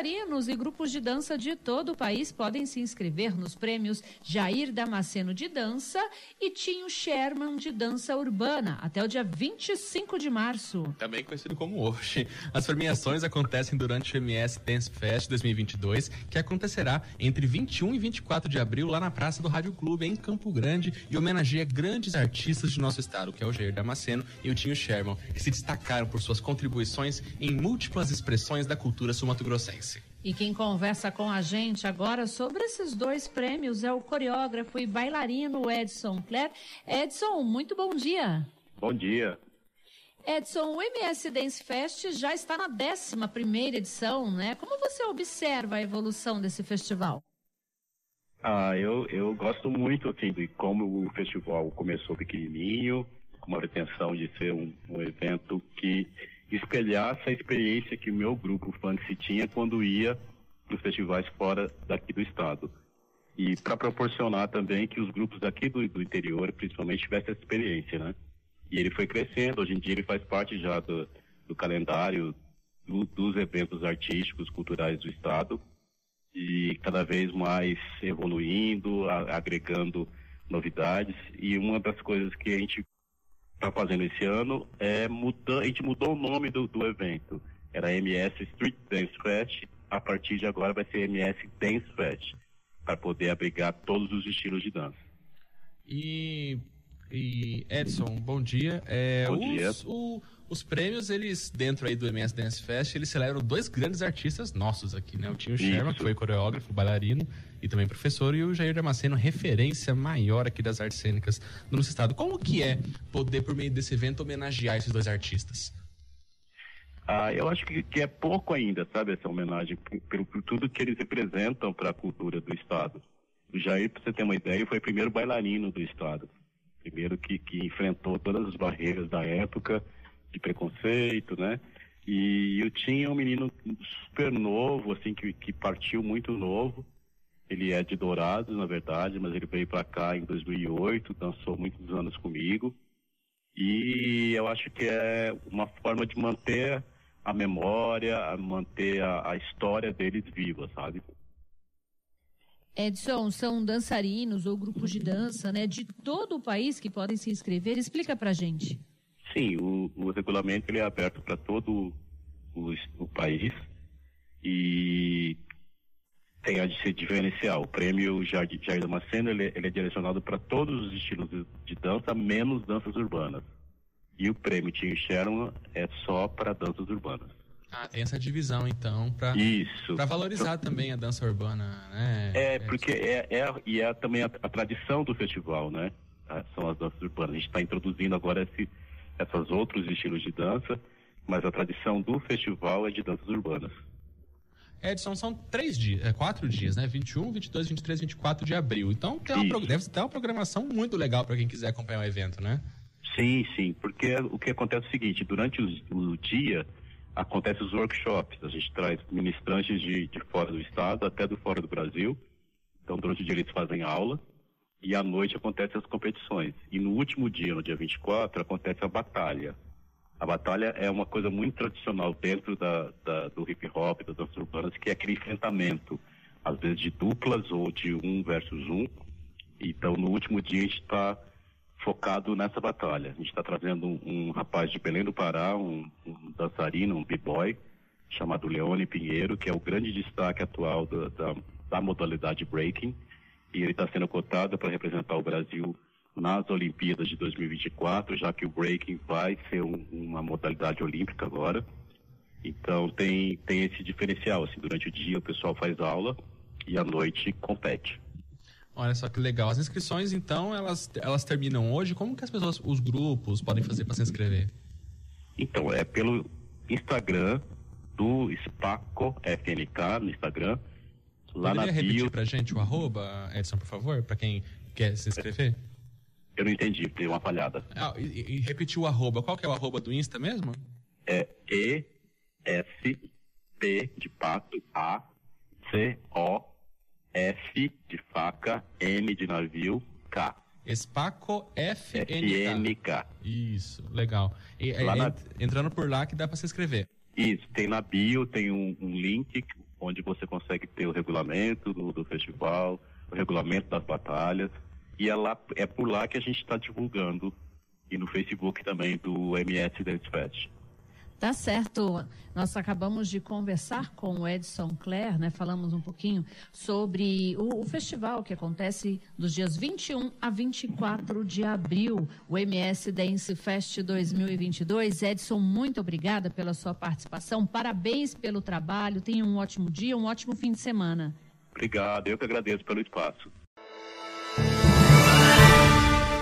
Dançarinos e grupos de dança de todo o país podem se inscrever nos prêmios Jair Damasceno de Dança e Tinho Sherman de Dança Urbana até o dia 25 de março. Também conhecido como hoje. As premiações acontecem durante o MS Dance Fest 2022, que acontecerá entre 21 e 24 de abril lá na Praça do Rádio Clube, em Campo Grande, e homenageia grandes artistas de nosso estado, que é o Jair Damasceno e o Tinho Sherman, que se destacaram por suas contribuições em múltiplas expressões da cultura sumatogrossense. E quem conversa com a gente agora sobre esses dois prêmios é o coreógrafo e bailarino Edson Clare. Edson, muito bom dia. Bom dia. Edson, o MS Dance Fest já está na 11 edição, né? Como você observa a evolução desse festival? Ah, eu, eu gosto muito assim, de como o festival começou pequenininho, com uma pretensão de ser um, um evento que espelhasse a experiência que o meu grupo Fantasy tinha quando ia para os festivais fora daqui do estado. E para proporcionar também que os grupos daqui do, do, interior, principalmente, tivessem essa experiência, né? E ele foi crescendo, hoje em dia ele faz parte já do, do calendário do, dos eventos artísticos, culturais do estado, e cada vez mais evoluindo, a, agregando novidades. E uma das coisas que a gente está fazendo esse ano é mudar, a gente mudou o nome do, do evento. Era MS Street Dance Fest, a partir de agora vai ser MS Dance Fest, para poder abrigar todos os estilos de dança. E Edson, bom dia. É, bom os, dia. O, os prêmios, eles, dentro aí do MS Dance Fest, eles celebram dois grandes artistas nossos aqui, né? O Tinho Sherman, que foi coreógrafo, bailarino e também professor, e o Jair Damasceno, referência maior aqui das artes cênicas do nosso estado. Como que é poder, por meio desse evento, homenagear esses dois artistas? Ah, eu acho que, que é pouco ainda, sabe, essa homenagem, por tudo que eles representam para a cultura do estado. O Jair, para você ter uma ideia, foi o primeiro bailarino do estado. Primeiro que, que enfrentou todas as barreiras da época, de preconceito, né? E eu tinha um menino super novo, assim, que, que partiu muito novo. Ele é de Dourados, na verdade, mas ele veio para cá em 2008, dançou muitos anos comigo. E eu acho que é uma forma de manter a memória, manter a, a história deles viva, sabe? Edson, são dançarinos ou grupos de dança, né, de todo o país que podem se inscrever. Explica pra gente. Sim, o, o regulamento ele é aberto para todo o, o, país e tem a de ser diferencial. O prêmio Jair, Jair Damasceno ele, ele é direcionado para todos os estilos de, de, dança, menos danças urbanas. E o prêmio Tim Sharon é só para danças urbanas. Ah, tem essa divisão então, para valorizar então, também a dança urbana, né? É, porque é, é e é também a, a tradição do festival, né? São as danças urbanas. A gente está introduzindo agora esse esses outros estilos de dança, mas a tradição do festival é de danças urbanas. Edson, são três dias, é, quatro dias, né? 21, 22, 23, 24 de abril. Então tem uma, deve ter uma programação muito legal para quem quiser acompanhar o evento, né? Sim, sim, porque o que acontece é o seguinte, durante o, o dia acontecem os workshops, a gente traz ministrantes de, de fora do estado, até do fora do Brasil, então durante o dia eles fazem aula, e à noite acontecem as competições. E no último dia, no dia 24, acontece a batalha. A batalha é uma coisa muito tradicional dentro da, da, do hip hop, das danças urbanas, que é aquele enfrentamento, às vezes de duplas ou de um versus um. Então, no último dia, a gente está focado nessa batalha. A gente está trazendo um, um, rapaz de Belém do Pará, um, dançarino, um b-boy, chamado Leone Pinheiro, que é o grande destaque atual da, da, da modalidade breaking e ele está sendo cotado para representar o Brasil nas Olimpíadas de 2024, já que o breaking vai ser um, uma modalidade olímpica agora. Então tem, tem esse diferencial, assim, durante o dia o pessoal faz aula e à noite compete. Olha só que legal. As inscrições, então, elas, elas terminam hoje. Como que as pessoas, os grupos, podem fazer para se inscrever? Então, é pelo Instagram do Spaco FNK, no Instagram, Lá Poderia na repetir bio... pra gente o arroba, Edson, por favor, para quem quer se inscrever? Eu não entendi, tem uma falhada. Ah, e, e repetir o arroba. Qual que é o arroba do Insta mesmo? É E S, P de pato, A, C, O, F de faca, M de navio, K. Espaco FNK. FNK. Isso, legal. E, é, na- ent- Entrando por lá que dá para se inscrever. Isso, tem na bio, tem um, um link onde você consegue ter o regulamento do, do festival, o regulamento das batalhas. E é, lá, é por lá que a gente está divulgando. E no Facebook também do MS Dance Fest. Tá certo. Nós acabamos de conversar com o Edson Clare, né? Falamos um pouquinho sobre o, o festival que acontece dos dias 21 a 24 de abril, o MS Dance Fest 2022. Edson, muito obrigada pela sua participação. Parabéns pelo trabalho. Tenha um ótimo dia, um ótimo fim de semana. Obrigado, eu que agradeço pelo espaço.